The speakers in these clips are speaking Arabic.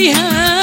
Yeah.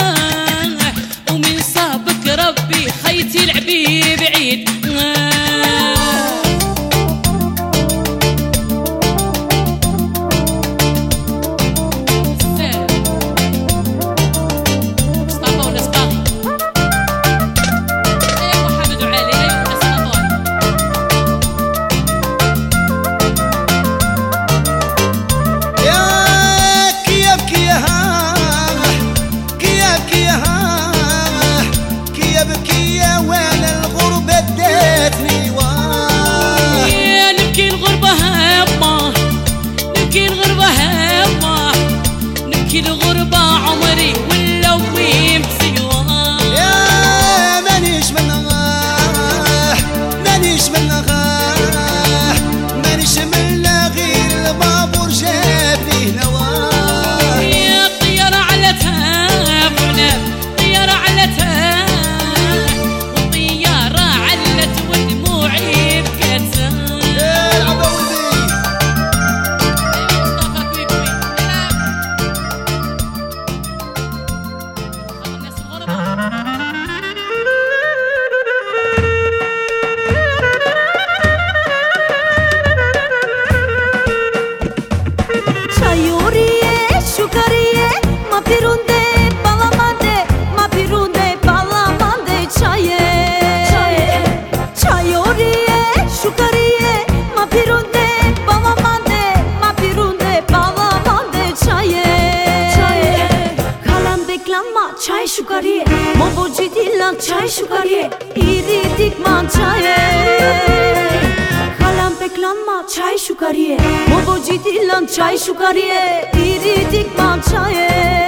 Kalak çay şukariye İdi dikman çaye Kalam peklanma çay şukariye Mobo ciddi lan çay şukariye İdi dikman çaye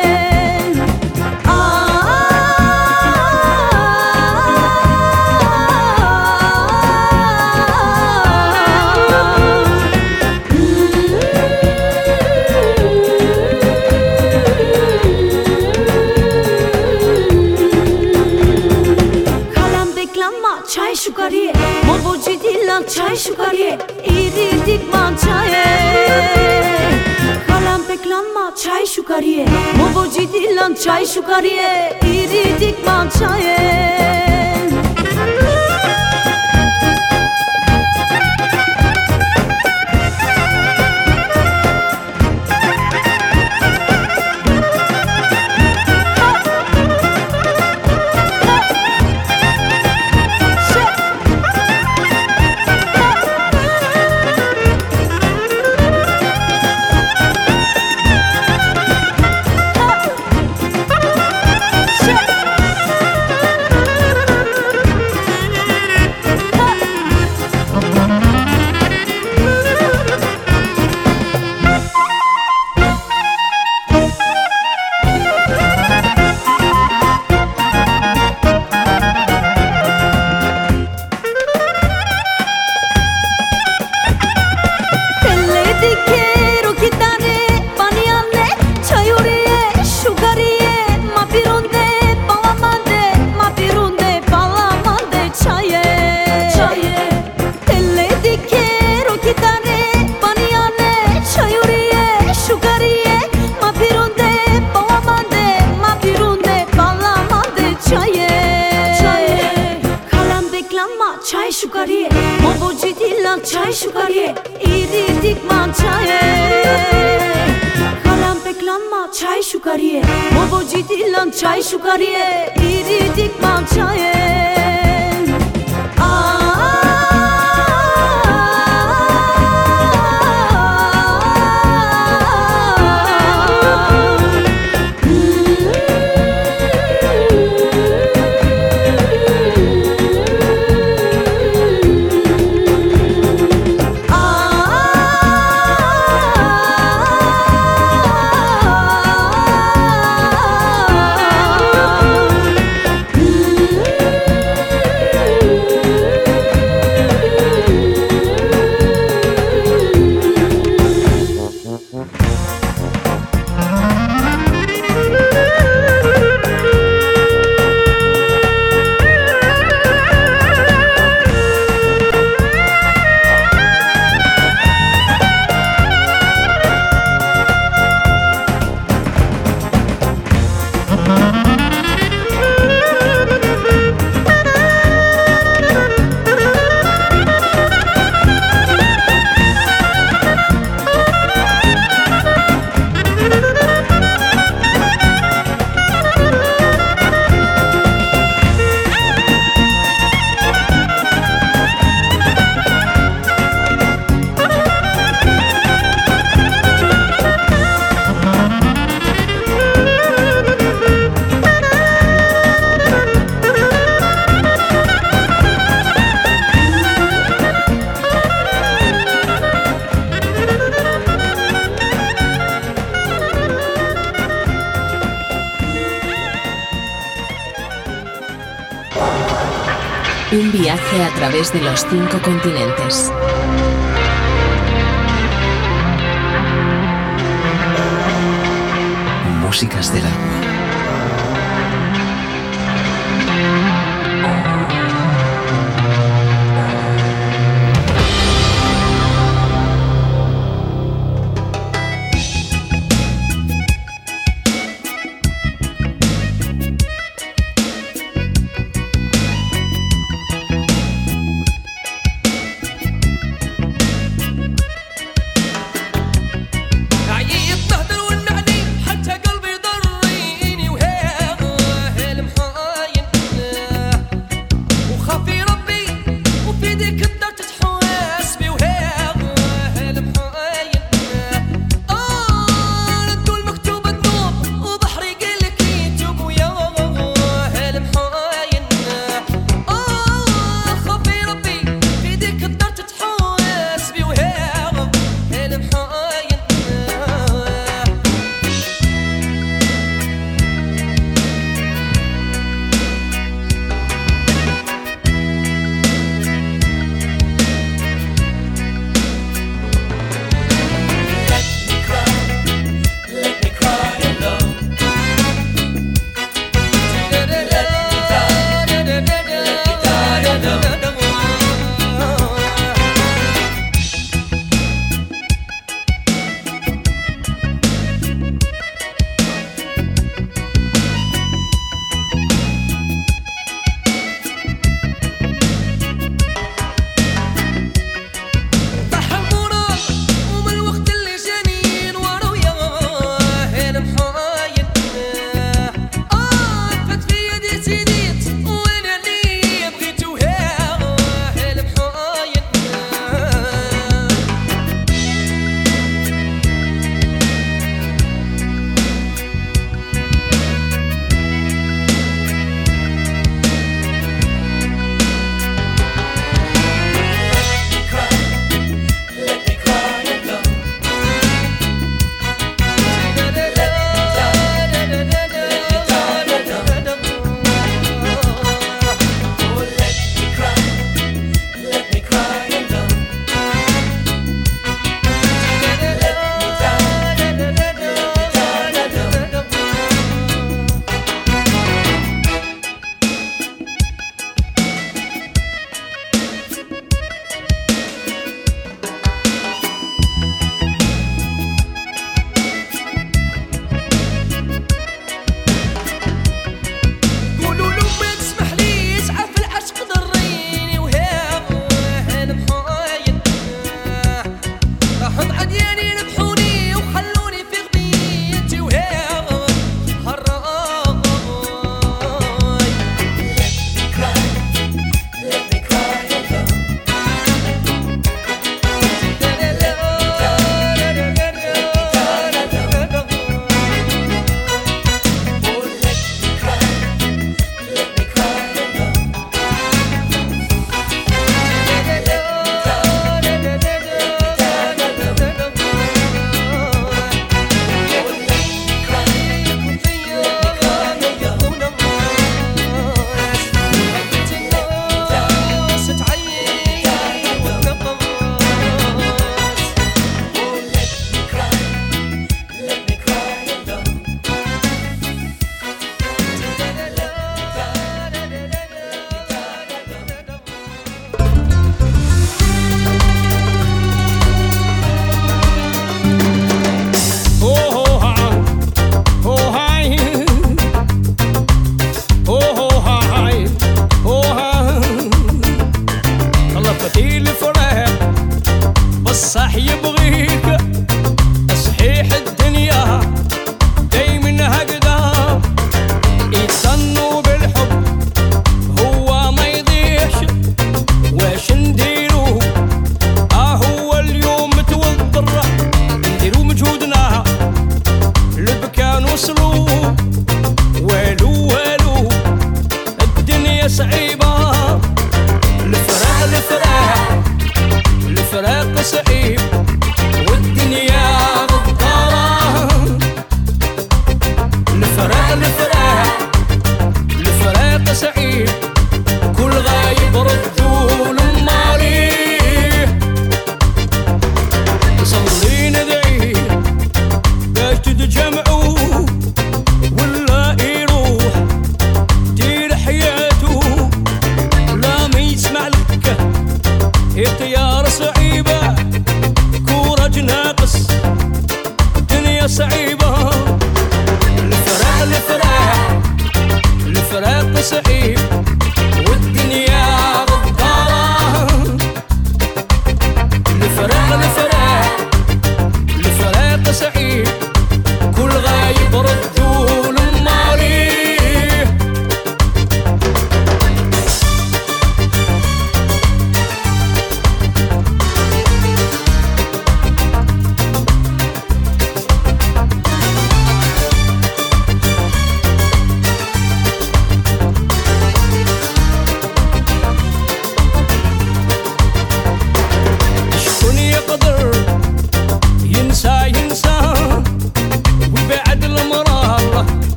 Kulan çay şukariye İdi dikman çaye Kalan peklanma çay şukariye Mobo ciddi lan çay şukariye İdi dikman çaye çay şu kariye iridik mamçaye Viaje a través de los cinco continentes. Músicas del agua.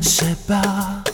十是吧。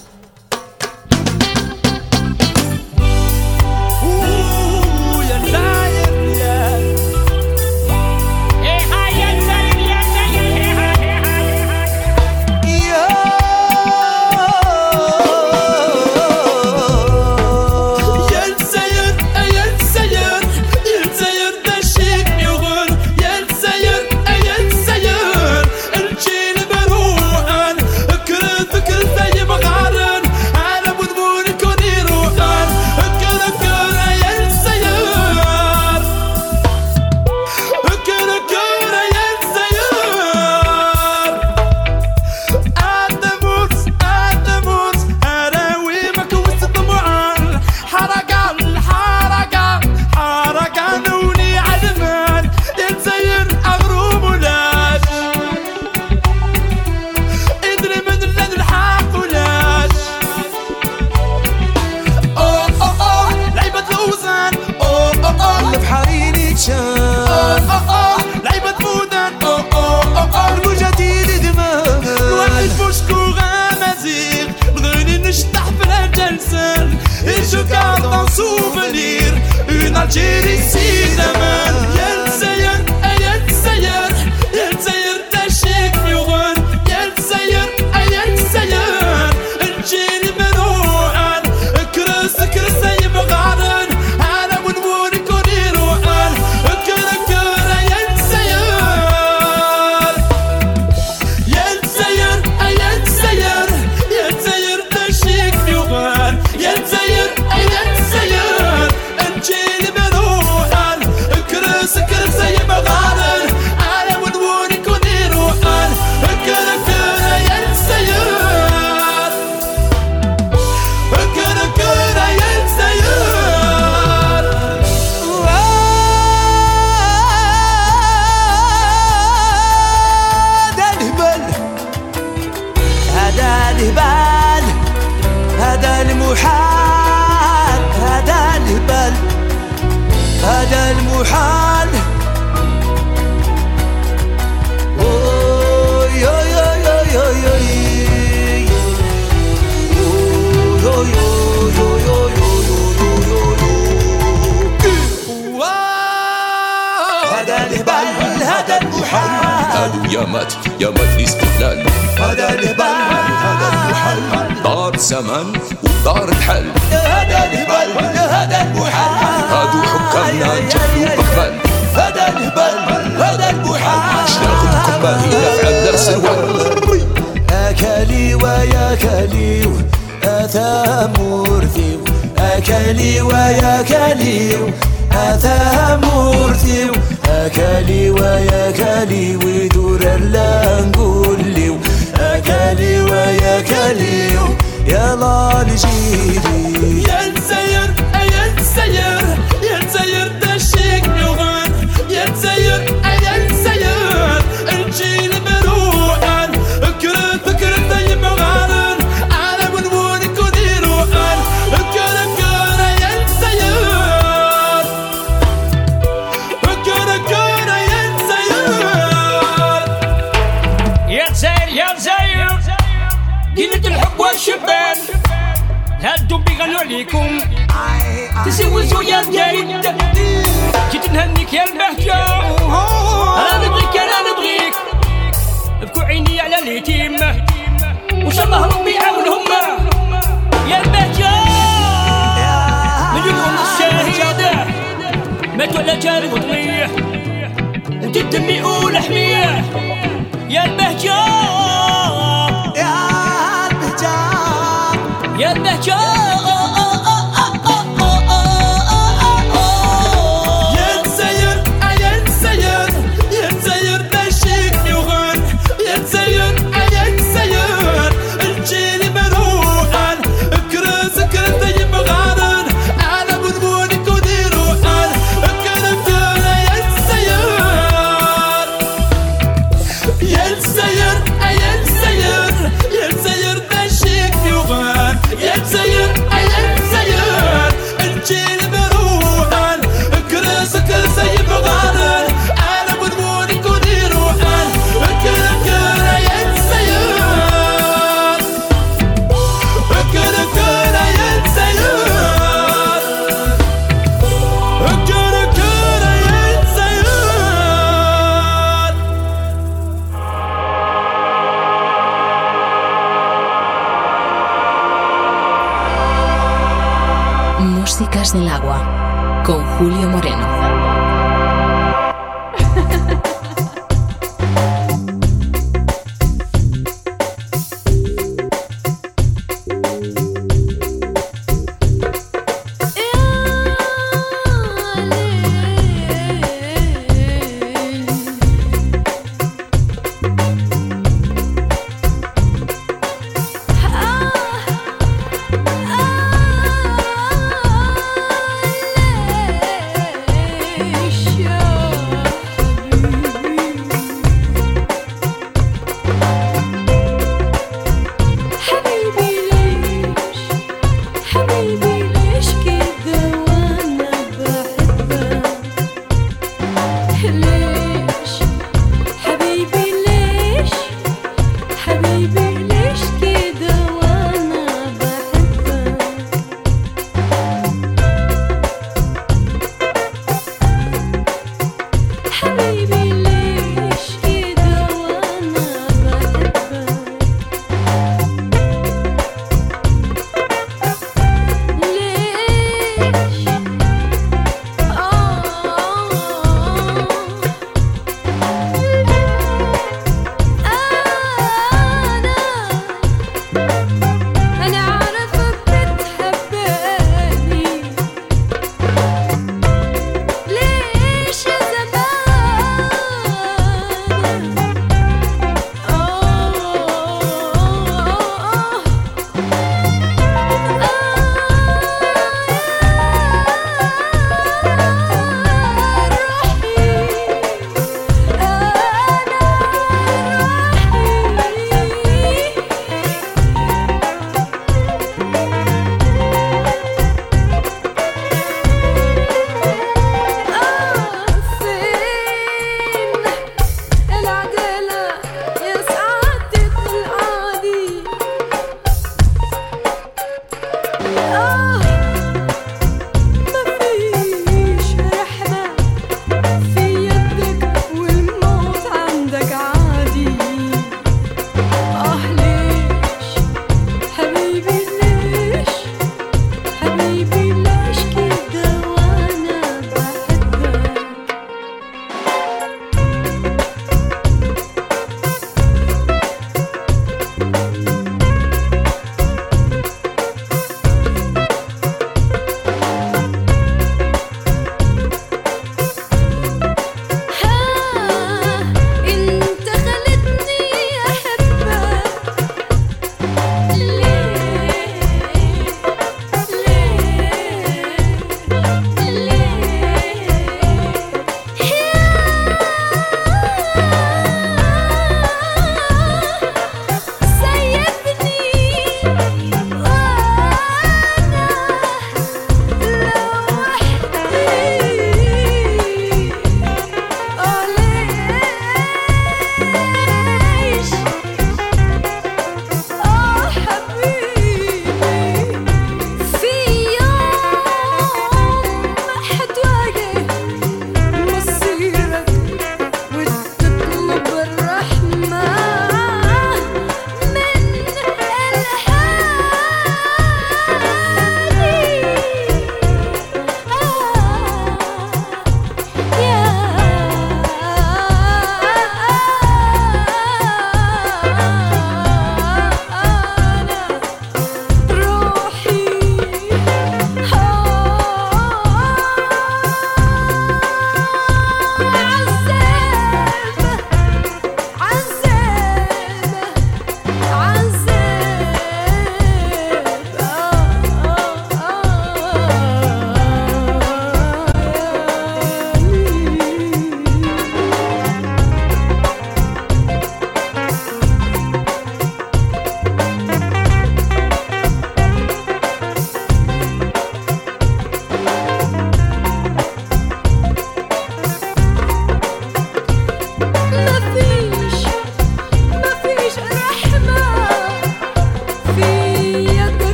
زمان ودار الحل هذا الهبال هذا المحل هادو حكامنا جهلوا بقبال هذا الهبال هذا المحل شناخدكم باهينا في عبد سروال أكلي ويا كليو أثام مرثيو أكلي ويا كليو أثام مرثيو أكلي ويا كلي ودور اللانقوليو أكلي ويا كليو يا الله لجيلي يا نسير يا نسير يا نسير دشيك نغن يا نسير يا نسير الجيل مروحان. كرت كرت يبغان على منون كديروحان كر كر يا نسير. كر كر يا نسير. يا زاير يا زاير دينة الحب والشبان هادو بيغنوا عليكم تزوجوا يا زايد جيت نهنيك يا البهجة. أنا نبغيك أنا نبغيك. ابكوا عيني على اليتيم وان الله ربي يعاونهم. يا البهجة. مليون الشهيدة. ماتوا على جاري وطميح انت الدمي ولحميه يا البهجة. البهجان يا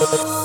يا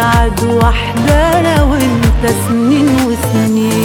أسعد وحدة أنا وأنت سنين وسنين.